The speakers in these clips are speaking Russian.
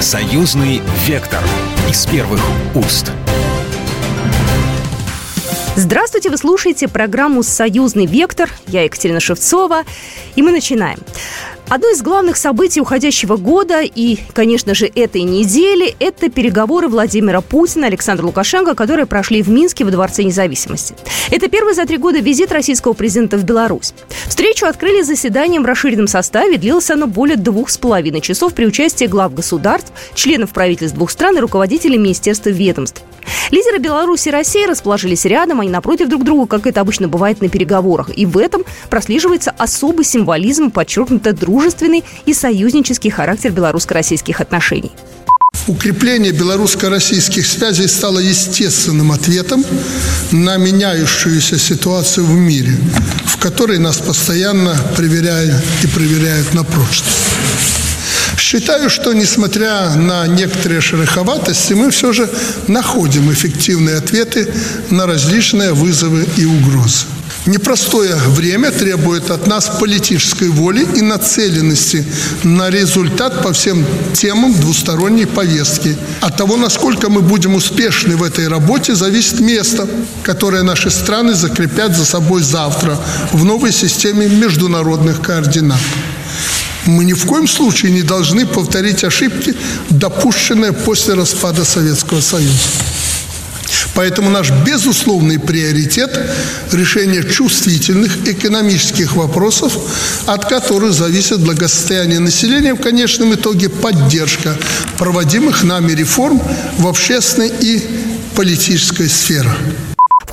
Союзный вектор из первых уст. Здравствуйте, вы слушаете программу «Союзный вектор». Я Екатерина Шевцова, и мы начинаем. Одно из главных событий уходящего года и, конечно же, этой недели – это переговоры Владимира Путина и Александра Лукашенко, которые прошли в Минске во Дворце независимости. Это первый за три года визит российского президента в Беларусь. Встречу открыли заседанием в расширенном составе. Длилось оно более двух с половиной часов при участии глав государств, членов правительств двух стран и руководителей министерств и ведомств. Лидеры Беларуси и России расположились рядом, они напротив друг друга, как это обычно бывает на переговорах. И в этом прослеживается особый символизм, подчеркнуто дружественный и союзнический характер белорусско-российских отношений. Укрепление белорусско-российских связей стало естественным ответом на меняющуюся ситуацию в мире, в которой нас постоянно проверяют и проверяют на прочность. Считаю, что несмотря на некоторые шероховатости, мы все же находим эффективные ответы на различные вызовы и угрозы. Непростое время требует от нас политической воли и нацеленности на результат по всем темам двусторонней повестки. От того, насколько мы будем успешны в этой работе, зависит место, которое наши страны закрепят за собой завтра в новой системе международных координат. Мы ни в коем случае не должны повторить ошибки, допущенные после распада Советского Союза. Поэтому наш безусловный приоритет – решение чувствительных экономических вопросов, от которых зависит благосостояние населения, в конечном итоге поддержка проводимых нами реформ в общественной и политической сферах.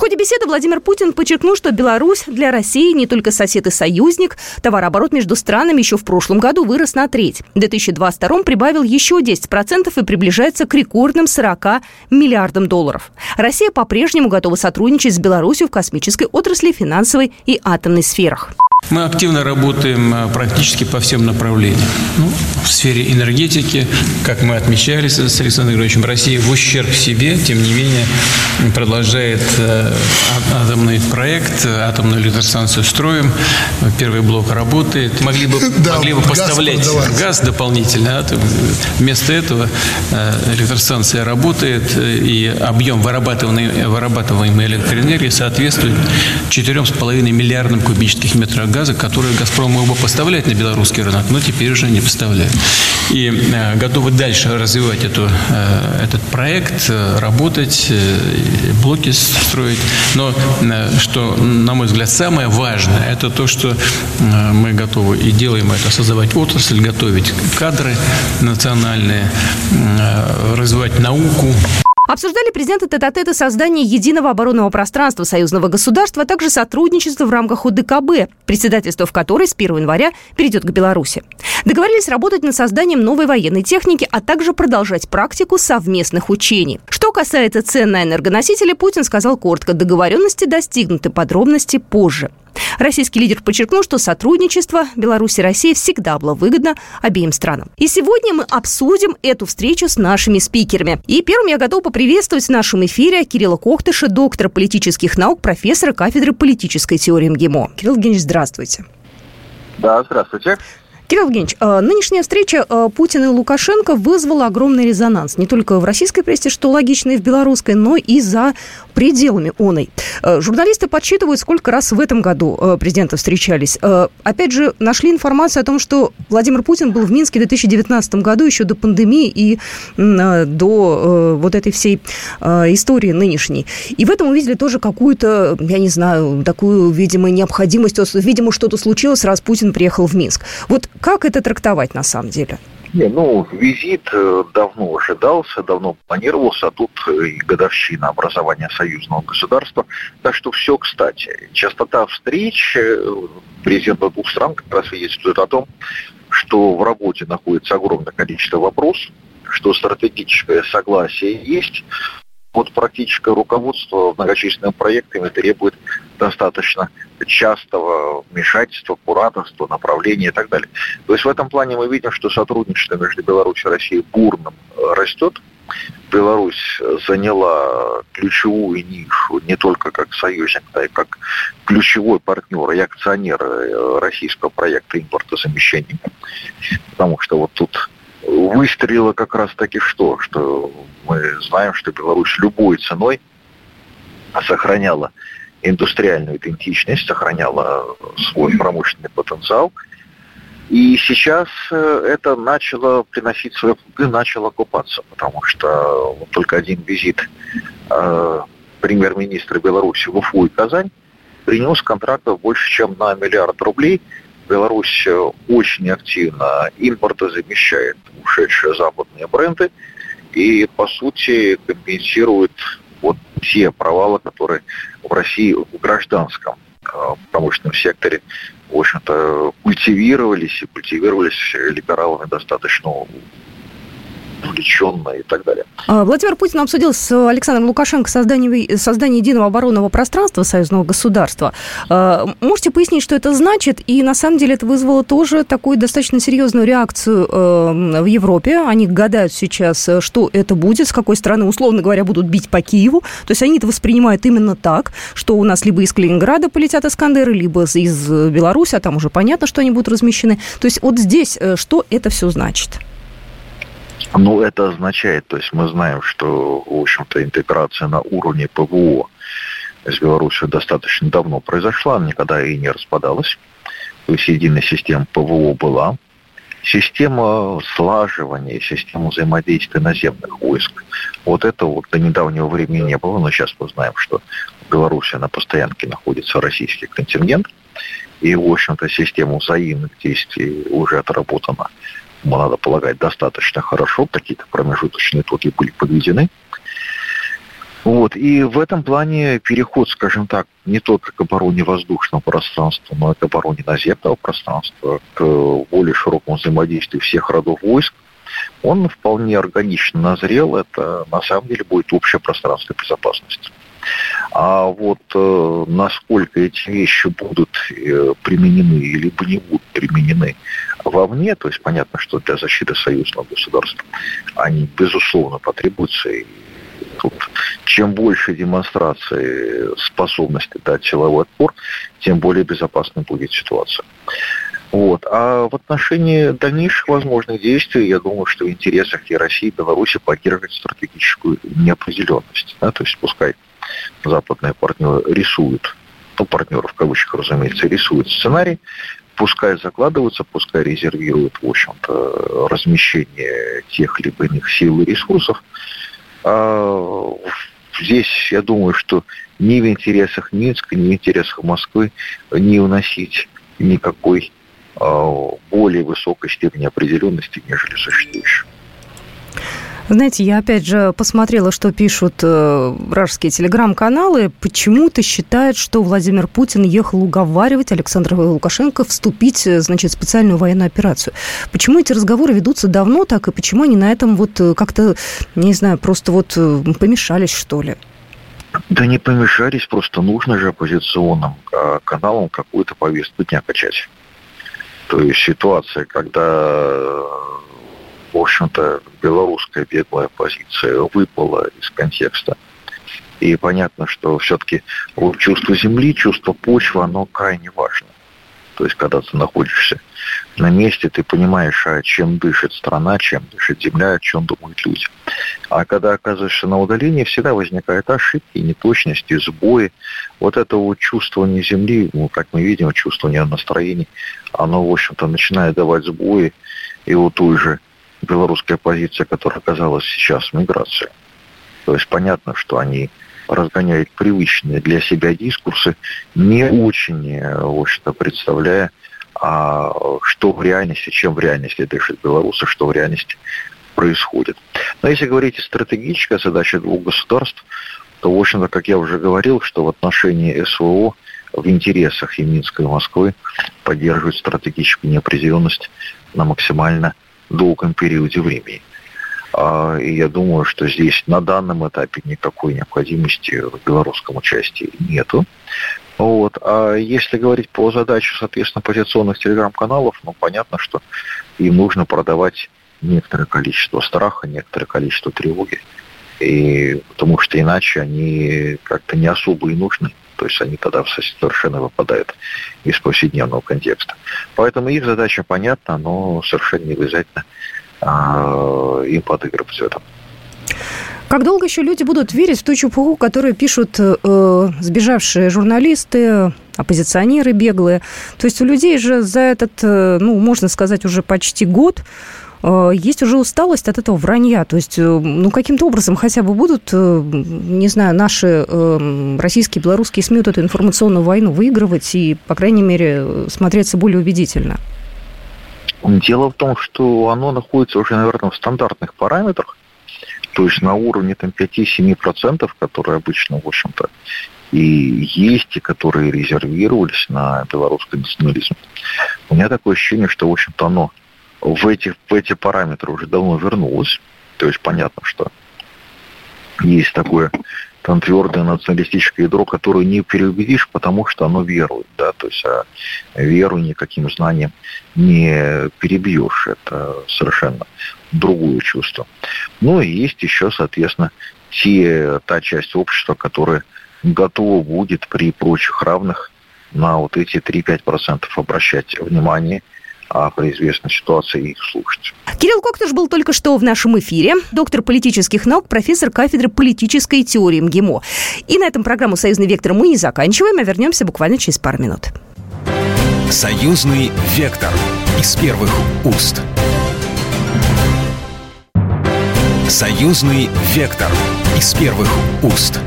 Ходе беседы Владимир Путин подчеркнул, что Беларусь для России не только сосед и союзник. Товарооборот между странами еще в прошлом году вырос на треть. В 2022 прибавил еще 10% и приближается к рекордным 40 миллиардам долларов. Россия по-прежнему готова сотрудничать с Беларусью в космической отрасли, финансовой и атомной сферах. Мы активно работаем а, практически по всем направлениям. Ну, в сфере энергетики, как мы отмечали с Александром Григорьевичем, Россия в ущерб себе, тем не менее, продолжает э, атомный проект, атомную электростанцию строим, первый блок работает. Могли бы, да, могли бы поставлять газ, газ дополнительно. А вместо этого э, электростанция работает, э, и объем вырабатываемой, вырабатываемой электроэнергии соответствует 4,5 миллиардам кубических метров газа, которые «Газпром» мог бы поставлять на белорусский рынок, но теперь уже не поставляет. И э, готовы дальше развивать эту, э, этот проект, э, работать, блоки строить. Но что, на мой взгляд, самое важное, это то, что мы готовы и делаем это, создавать отрасль, готовить кадры национальные, развивать науку. Обсуждали президенты тет-а-тета создание единого оборонного пространства союзного государства, а также сотрудничество в рамках ОДКБ, председательство в которой с 1 января перейдет к Беларуси. Договорились работать над созданием новой военной техники, а также продолжать практику совместных учений. Что касается цен на энергоносители, Путин сказал коротко, договоренности достигнуты, подробности позже. Российский лидер подчеркнул, что сотрудничество Беларуси и России всегда было выгодно обеим странам. И сегодня мы обсудим эту встречу с нашими спикерами. И первым я готова поприветствовать в нашем эфире Кирилла Кохтыша, доктора политических наук, профессора кафедры политической теории МГИМО. Кирилл Евгеньевич, здравствуйте. Да, здравствуйте. Кирилл Евгеньевич, э, нынешняя встреча э, Путина и Лукашенко вызвала огромный резонанс не только в российской прессе, что логично, и в белорусской, но и за пределами оной. Э, журналисты подсчитывают, сколько раз в этом году президенты встречались. Опять же, нашли информацию о том, что Владимир Путин был в Минске в 2019 году, еще до пандемии и до вот этой всей истории нынешней. И в этом увидели тоже какую-то, я не знаю, такую, видимо, необходимость, видимо, что-то случилось, раз Путин приехал в Минск. Вот как это трактовать на самом деле? Не, ну, визит э, давно ожидался, давно планировался, а тут э, и годовщина образования союзного государства. Так что все кстати. Частота встреч э, президентов двух стран как раз свидетельствует о том, что в работе находится огромное количество вопросов, что стратегическое согласие есть, вот практическое руководство многочисленными проектами требует достаточно частого вмешательства, кураторства, направления и так далее. То есть в этом плане мы видим, что сотрудничество между Беларусью и Россией бурным э, растет. Беларусь заняла ключевую нишу не только как союзник, но и как ключевой партнер и акционер э, российского проекта импортозамещения. Потому что вот тут выстрелило как раз таки что? Что мы знаем, что Беларусь любой ценой сохраняла индустриальную идентичность, сохраняла свой промышленный потенциал. И сейчас э, это начало приносить свои плоды, начало купаться, потому что вот только один визит э, премьер-министра Беларуси в Уфу и Казань принес контрактов больше, чем на миллиард рублей. Беларусь очень активно импортозамещает ушедшие западные бренды и, по сути, компенсирует вот те провалы, которые в России в гражданском э, промышленном секторе, в общем-то, культивировались и культивировались либералами достаточно увлеченно и так далее. А, Владимир Путин обсудил с Александром Лукашенко создание, создание единого оборонного пространства союзного государства. А, можете пояснить, что это значит? И на самом деле это вызвало тоже такую достаточно серьезную реакцию э, в Европе. Они гадают сейчас, что это будет, с какой стороны, условно говоря, будут бить по Киеву. То есть они это воспринимают именно так, что у нас либо из Калининграда полетят Искандеры, либо из Беларуси, а там уже понятно, что они будут размещены. То есть вот здесь э, что это все значит? Ну, это означает, то есть мы знаем, что, в общем-то, интеграция на уровне ПВО с Беларусью достаточно давно произошла, никогда и не распадалась. То есть единая система ПВО была. Система слаживания, система взаимодействия наземных войск. Вот это вот до недавнего времени не было, но сейчас мы знаем, что в Беларуси на постоянке находится российский контингент. И, в общем-то, система взаимных действий уже отработана надо полагать, достаточно хорошо, какие-то промежуточные итоги были подведены. Вот. И в этом плане переход, скажем так, не только к обороне воздушного пространства, но и к обороне наземного пространства, к более широкому взаимодействию всех родов войск, он вполне органично назрел. Это на самом деле будет общее пространство безопасности. А вот э, насколько эти вещи будут э, применены или не будут применены вовне, то есть понятно, что для защиты союзного государства они, безусловно, потребуются. И тут чем больше демонстрации способности дать силовой отпор, тем более безопасной будет ситуация. Вот. А в отношении дальнейших возможных действий, я думаю, что в интересах и России, и Беларуси поддерживать стратегическую неопределенность. Да? То есть пускай западные партнеры рисуют, ну, партнеры в кавычках, разумеется, рисуют сценарий, пускай закладываются, пускай резервируют, в общем-то, размещение тех либо иных сил и ресурсов. А здесь, я думаю, что ни в интересах Минска, ни в интересах Москвы не уносить никакой а, более высокой степени определенности, нежели существующей. Знаете, я опять же посмотрела, что пишут э, вражеские телеграм-каналы. Почему-то считают, что Владимир Путин ехал уговаривать Александра Лукашенко вступить, э, значит, в специальную военную операцию. Почему эти разговоры ведутся давно так, и почему они на этом вот э, как-то, не знаю, просто вот помешались, что ли? Да не помешались, просто нужно же оппозиционным а, каналам какую-то повестку дня качать. То есть ситуация, когда в общем-то, белорусская беглая позиция выпала из контекста. И понятно, что все-таки чувство земли, чувство почвы, оно крайне важно. То есть, когда ты находишься на месте, ты понимаешь, а чем дышит страна, чем дышит земля, о чем думают люди. А когда оказываешься на удалении, всегда возникают ошибки, неточности, сбои. Вот это вот чувствование земли, ну, как мы видим, чувствование настроений, оно, в общем-то, начинает давать сбои. И вот той же белорусская позиция, которая оказалась сейчас в миграции. То есть понятно, что они разгоняют привычные для себя дискурсы, не очень, в общем-то, представляя, а что в реальности, чем в реальности дышит белорусы, что в реальности происходит. Но если говорить о стратегической задаче двух государств, то, в общем-то, как я уже говорил, что в отношении СВО в интересах и Минска, и Москвы поддерживать стратегическую неопределенность на максимально долгом периоде времени. А, и я думаю, что здесь на данном этапе никакой необходимости в белорусском участии нету. Вот. А если говорить по задаче, соответственно, позиционных телеграм-каналов, ну, понятно, что им нужно продавать некоторое количество страха, некоторое количество тревоги. И потому что иначе они как-то не особо и нужны. То есть они тогда совершенно выпадают из повседневного контекста. Поэтому их задача понятна, но совершенно не обязательно им подыгрывать в этом. Как долго еще люди будут верить в ту чепуху, которую пишут э, сбежавшие журналисты, оппозиционеры беглые? То есть у людей же за этот, э, ну, можно сказать, уже почти год есть уже усталость от этого вранья. То есть, э, ну, каким-то образом хотя бы будут, э, не знаю, наши российские, белорусские СМИ вот эту информационную войну выигрывать и, по крайней мере, смотреться более убедительно? Дело в том, что оно находится уже, наверное, в стандартных параметрах, то есть на уровне там, 5-7%, которые обычно, в общем-то, и есть, и которые резервировались на белорусский национализм. У меня такое ощущение, что, в общем-то, оно в эти, в эти параметры уже давно вернулось. То есть понятно, что есть такое там твердое националистическое ядро, которое не переубедишь, потому что оно верует, да, то есть а веру никаким знанием не перебьешь, это совершенно другое чувство. Ну и есть еще, соответственно, те, та часть общества, которая готова будет при прочих равных на вот эти 3-5% обращать внимание – а при известной ситуации их слушать. Кирилл Коктыш был только что в нашем эфире. Доктор политических наук, профессор кафедры политической теории МГИМО. И на этом программу «Союзный вектор» мы не заканчиваем, а вернемся буквально через пару минут. «Союзный вектор» из первых уст. «Союзный вектор» из первых уст.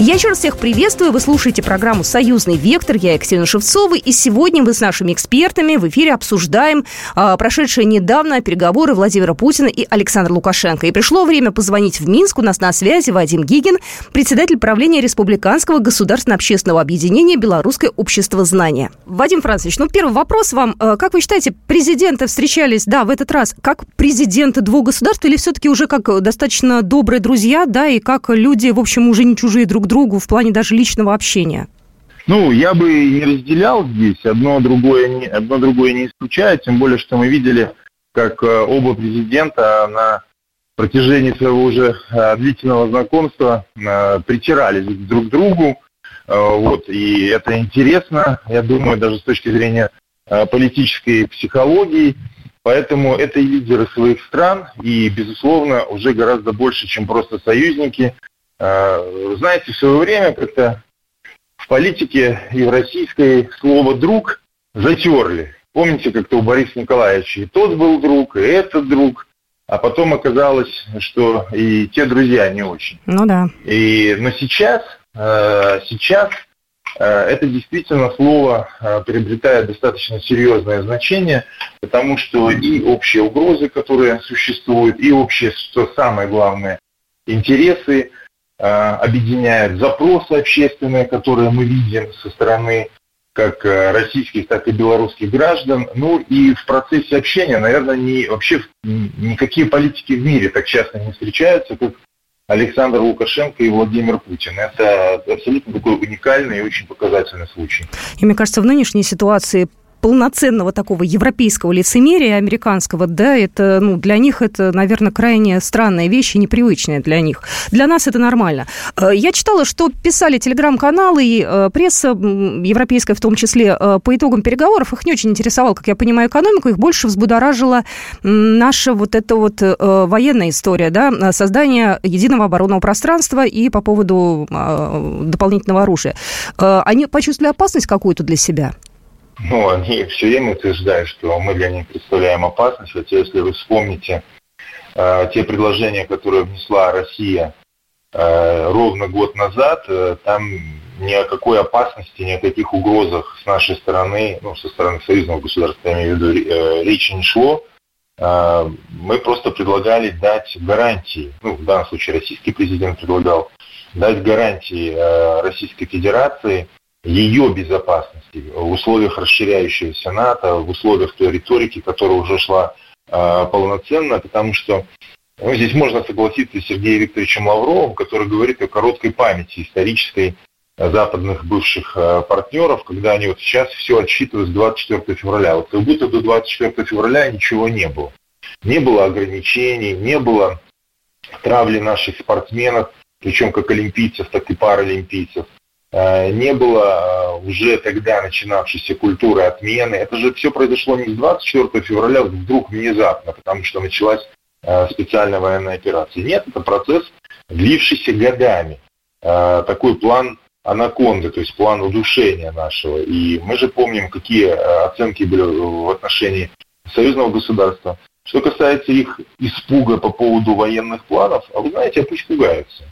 Я еще раз всех приветствую. Вы слушаете программу «Союзный вектор». Я Екатерина Шевцова. И сегодня мы с нашими экспертами в эфире обсуждаем а, прошедшие недавно переговоры Владимира Путина и Александра Лукашенко. И пришло время позвонить в Минск. У нас на связи Вадим Гигин, председатель правления Республиканского государственно-общественного объединения «Белорусское общество знания». Вадим Францович, ну первый вопрос вам. А, как вы считаете, президенты встречались, да, в этот раз, как президенты двух государств или все-таки уже как достаточно добрые друзья, да, и как люди, в общем, уже не чужие друг другу? другу в плане даже личного общения? Ну, я бы не разделял здесь, одно другое не, одно другое не исключает, тем более, что мы видели, как э, оба президента на протяжении своего уже э, длительного знакомства э, притирались друг к другу, вот, и это интересно, я думаю, даже с точки зрения политической психологии, поэтому это и лидеры своих стран, и, безусловно, уже гораздо больше, чем просто союзники, знаете, в свое время как-то в политике и в российской слово «друг» затерли. Помните, как-то у Бориса Николаевича и тот был друг, и этот друг, а потом оказалось, что и те друзья не очень. Ну да. И, но сейчас, а, сейчас а, это действительно слово приобретает достаточно серьезное значение, потому что и общие угрозы, которые существуют, и общие, что самое главное, интересы объединяет запросы общественные, которые мы видим со стороны как э, российских, так и белорусских граждан. Ну и в процессе общения, наверное, не, вообще никакие политики в мире так часто не встречаются, как Александр Лукашенко и Владимир Путин. Это абсолютно такой уникальный и очень показательный случай. И мне кажется, в нынешней ситуации полноценного такого европейского лицемерия американского, да, это, ну, для них это, наверное, крайне странная вещь и непривычная для них. Для нас это нормально. Э, я читала, что писали телеграм-каналы и э, пресса европейская в том числе э, по итогам переговоров. Их не очень интересовал, как я понимаю, экономику. Их больше взбудоражила наша вот эта вот военная история, да, создание единого оборонного пространства и по поводу дополнительного оружия. Они почувствовали опасность какую-то для себя? Ну, они все время утверждают, что мы для них представляем опасность. Хотя, если вы вспомните э, те предложения, которые внесла Россия э, ровно год назад, э, там ни о какой опасности, ни о каких угрозах с нашей стороны, ну, со стороны союзного государства, я имею в виду, э, речи не шло. Э, мы просто предлагали дать гарантии, ну, в данном случае российский президент предлагал дать гарантии э, Российской Федерации – ее безопасности в условиях расширяющегося НАТО, в условиях той риторики, которая уже шла э, полноценно, потому что ну, здесь можно согласиться с Сергеем Викторовичем Лавровым, который говорит о короткой памяти исторической западных бывших э, партнеров, когда они вот сейчас все отсчитывают с 24 февраля. Вот как будто до 24 февраля ничего не было. Не было ограничений, не было травли наших спортсменов, причем как олимпийцев, так и паралимпийцев. Не было уже тогда начинавшейся культуры отмены. Это же все произошло не с 24 февраля вдруг внезапно, потому что началась специальная военная операция. Нет, это процесс, длившийся годами. Такой план анаконды, то есть план удушения нашего. И мы же помним, какие оценки были в отношении союзного государства. Что касается их испуга по поводу военных планов, а вы знаете, а пусть пугаются.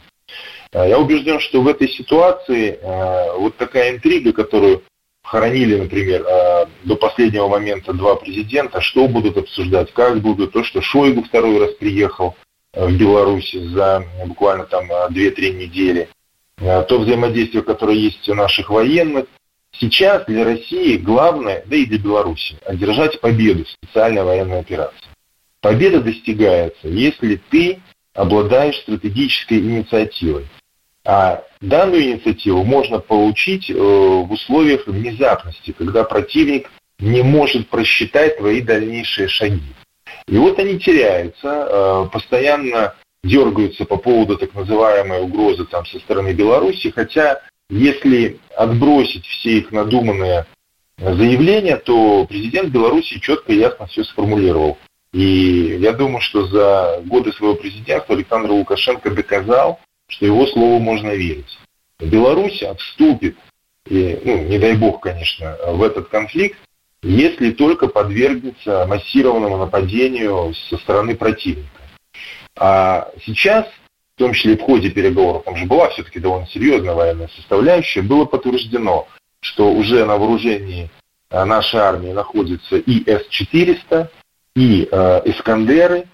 А, я убежден, что в этой ситуации а, вот такая интрига, которую хоронили, например, а, до последнего момента два президента, что будут обсуждать, как будут, то, что Шойгу второй раз приехал в Беларусь за буквально там 2-3 недели, то взаимодействие, которое есть у наших военных. Сейчас для России главное, да и для Беларуси, одержать победу в специальной военной операции. Победа достигается, если ты обладаешь стратегической инициативой. А данную инициативу можно получить э, в условиях внезапности, когда противник не может просчитать твои дальнейшие шаги. И вот они теряются, э, постоянно дергаются по поводу так называемой угрозы там, со стороны Беларуси, хотя если отбросить все их надуманные заявления, то президент Беларуси четко и ясно все сформулировал. И я думаю, что за годы своего президентства Александр Лукашенко доказал, что его слову можно верить. Беларусь вступит, и, ну, не дай бог, конечно, в этот конфликт, если только подвергнется массированному нападению со стороны противника. А сейчас, в том числе в ходе переговоров, там же была все-таки довольно серьезная военная составляющая, было подтверждено, что уже на вооружении нашей армии находится и С-400, и э, «Искандеры»,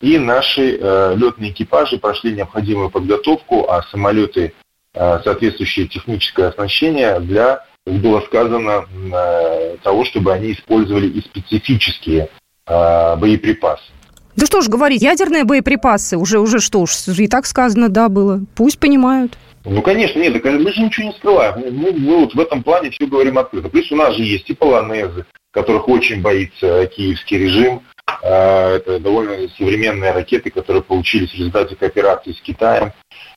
и наши э, летные экипажи прошли необходимую подготовку, а самолеты э, соответствующее техническое оснащение для, как было сказано, э, того, чтобы они использовали и специфические э, боеприпасы. Да что ж говорить, ядерные боеприпасы, уже, уже что уж, и так сказано, да, было. Пусть понимают. Ну, конечно, нет, мы же ничего не скрываем. Мы, мы вот в этом плане все говорим открыто. Плюс у нас же есть и полонезы, которых очень боится киевский режим. А, это довольно современные ракеты, которые получились в результате кооперации с Китаем.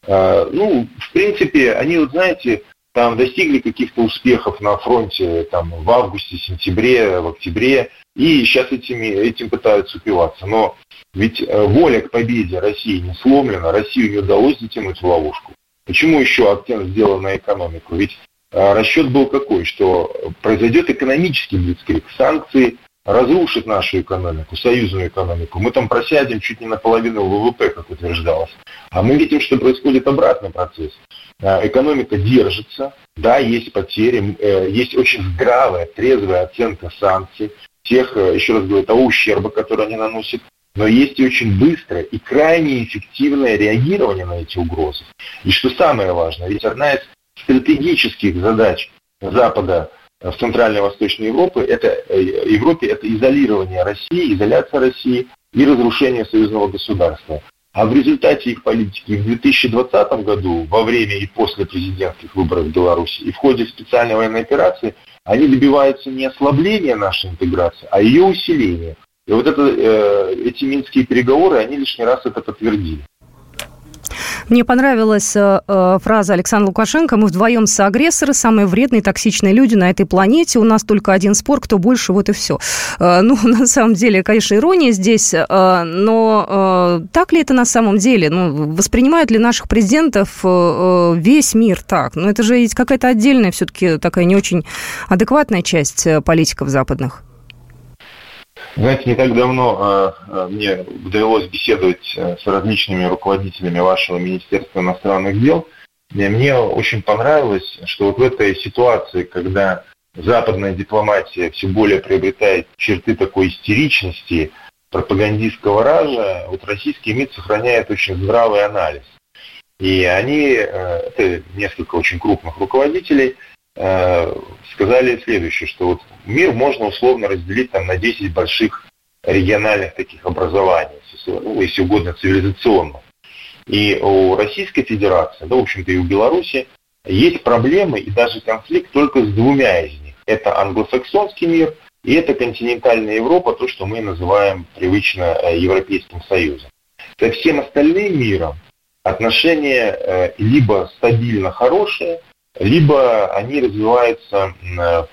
А, ну, в принципе, они, вот знаете, там достигли каких-то успехов на фронте там, в августе, сентябре, в октябре, и сейчас этими, этим пытаются упиваться. Но ведь э, воля к победе России не сломлена, Россию не удалось затянуть в ловушку. Почему еще акцент сделан на экономику? Ведь а, расчет был какой, что произойдет экономический блицкрик, санкции разрушат нашу экономику, союзную экономику. Мы там просядем чуть не наполовину ВВП, как утверждалось. А мы видим, что происходит обратный процесс. А, экономика держится, да, есть потери, э, есть очень здравая, трезвая оценка санкций, тех, э, еще раз говорю, того ущерба, который они наносят, но есть и очень быстрое и крайне эффективное реагирование на эти угрозы. И что самое важное, ведь одна из стратегических задач Запада в Центральной и Восточной Европе это, э, Европе это изолирование России, изоляция России и разрушение союзного государства. А в результате их политики в 2020 году, во время и после президентских выборов в Беларуси, и в ходе специальной военной операции, они добиваются не ослабления нашей интеграции, а ее усиления. И вот это, э, эти минские переговоры, они лишний раз это подтвердили. Мне понравилась э, э, фраза Александра Лукашенко. Мы вдвоем соагрессоры, самые вредные, токсичные люди на этой планете. У нас только один спор, кто больше, вот и все. Э, ну, на самом деле, конечно, ирония здесь, э, но э, так ли это на самом деле? Ну, воспринимают ли наших президентов э, э весь мир так? Ну, это же какая-то отдельная все-таки такая не очень адекватная часть э, политиков западных. Знаете, не так давно э, мне довелось беседовать с различными руководителями вашего Министерства иностранных дел. И мне очень понравилось, что вот в этой ситуации, когда западная дипломатия все более приобретает черты такой истеричности, пропагандистского ража, вот российский МИД сохраняет очень здравый анализ. И они, э, это несколько очень крупных руководителей, сказали следующее, что вот мир можно условно разделить там, на 10 больших региональных таких образований, ну, если угодно, цивилизационных. И у Российской Федерации, да, в общем-то и у Беларуси, есть проблемы и даже конфликт только с двумя из них. Это англосаксонский мир и это континентальная Европа, то, что мы называем привычно э, Европейским Союзом. Со всем остальным миром отношения э, либо стабильно хорошие, либо они развиваются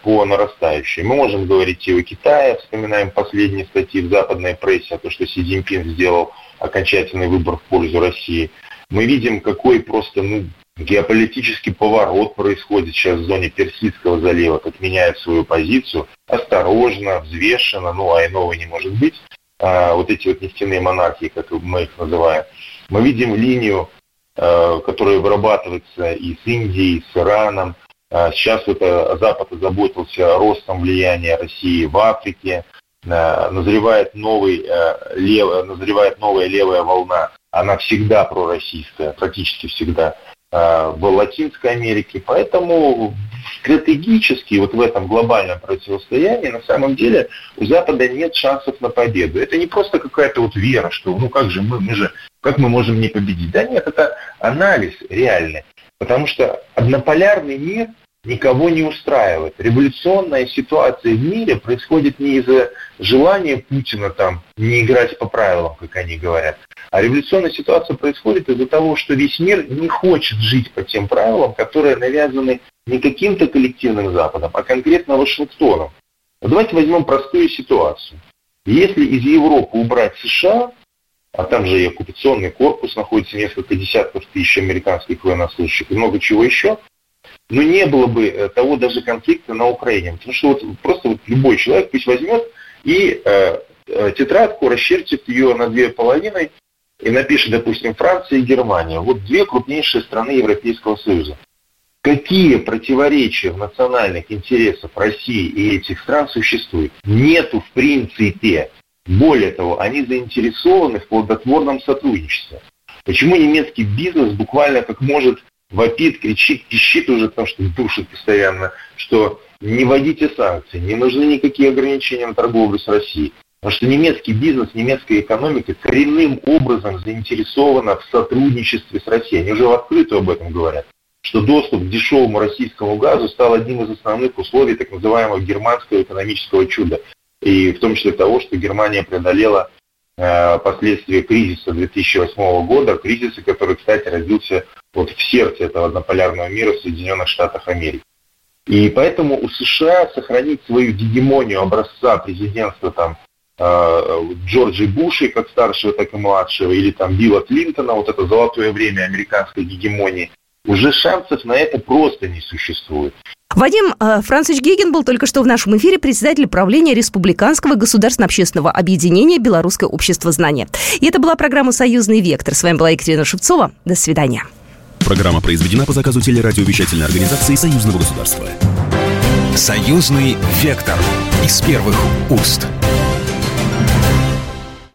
по нарастающей. Мы можем говорить и о Китае, вспоминаем последние статьи в западной прессе о том, что Си Цзиньпин сделал окончательный выбор в пользу России. Мы видим, какой просто ну, геополитический поворот происходит сейчас в зоне Персидского залива, как меняет свою позицию, осторожно, взвешенно, ну а иного не может быть, а, вот эти вот нефтяные монархии, как мы их называем. Мы видим линию Э, которая вырабатывается и с Индией, и с Ираном. А сейчас вот Запад озаботился ростом влияния России в Африке. Э, назревает, новый, э, лев, назревает новая левая волна. Она всегда пророссийская, практически всегда в Латинской Америке. Поэтому стратегически вот в этом глобальном противостоянии на самом деле у Запада нет шансов на победу. Это не просто какая-то вот вера, что ну как же мы, мы же как мы можем не победить? Да нет, это анализ реальный. Потому что однополярный мир никого не устраивает. Революционная ситуация в мире происходит не из-за желания Путина там не играть по правилам, как они говорят, а революционная ситуация происходит из-за того, что весь мир не хочет жить по тем правилам, которые навязаны не каким-то коллективным Западом, а конкретно Вашингтоном. давайте возьмем простую ситуацию. Если из Европы убрать США, а там же и оккупационный корпус находится, несколько десятков тысяч американских военнослужащих и много чего еще, но не было бы э, того даже конфликта на Украине. Потому что вот просто вот любой человек пусть возьмет и э, э, тетрадку расчертит ее на две половины и напишет, допустим, Франция и Германия. Вот две крупнейшие страны Европейского Союза. Какие противоречия в национальных интересах России и этих стран существуют? Нету в принципе. Более того, они заинтересованы в плодотворном сотрудничестве. Почему немецкий бизнес буквально как может вопит, кричит, пищит уже, потому что душит постоянно, что не вводите санкции, не нужны никакие ограничения на торговлю с Россией. Потому что немецкий бизнес, немецкая экономика коренным образом заинтересована в сотрудничестве с Россией. Они уже в открытую об этом говорят что доступ к дешевому российскому газу стал одним из основных условий так называемого германского экономического чуда и в том числе того, что Германия преодолела э, последствия кризиса 2008 года, кризиса, который, кстати, родился вот в сердце этого однополярного мира в Соединенных Штатах Америки. И поэтому у США сохранить свою гегемонию образца президентства там, э, Джорджи Буши, как старшего, так и младшего, или там Билла Клинтона, вот это золотое время американской гегемонии, уже шансов на это просто не существует. Вадим э, Францич Геген был только что в нашем эфире председатель правления Республиканского государственно-общественного объединения «Белорусское общество знания». И это была программа «Союзный вектор». С вами была Екатерина Шевцова. До свидания. Программа произведена по заказу телерадиовещательной организации Союзного государства. «Союзный вектор» из первых уст.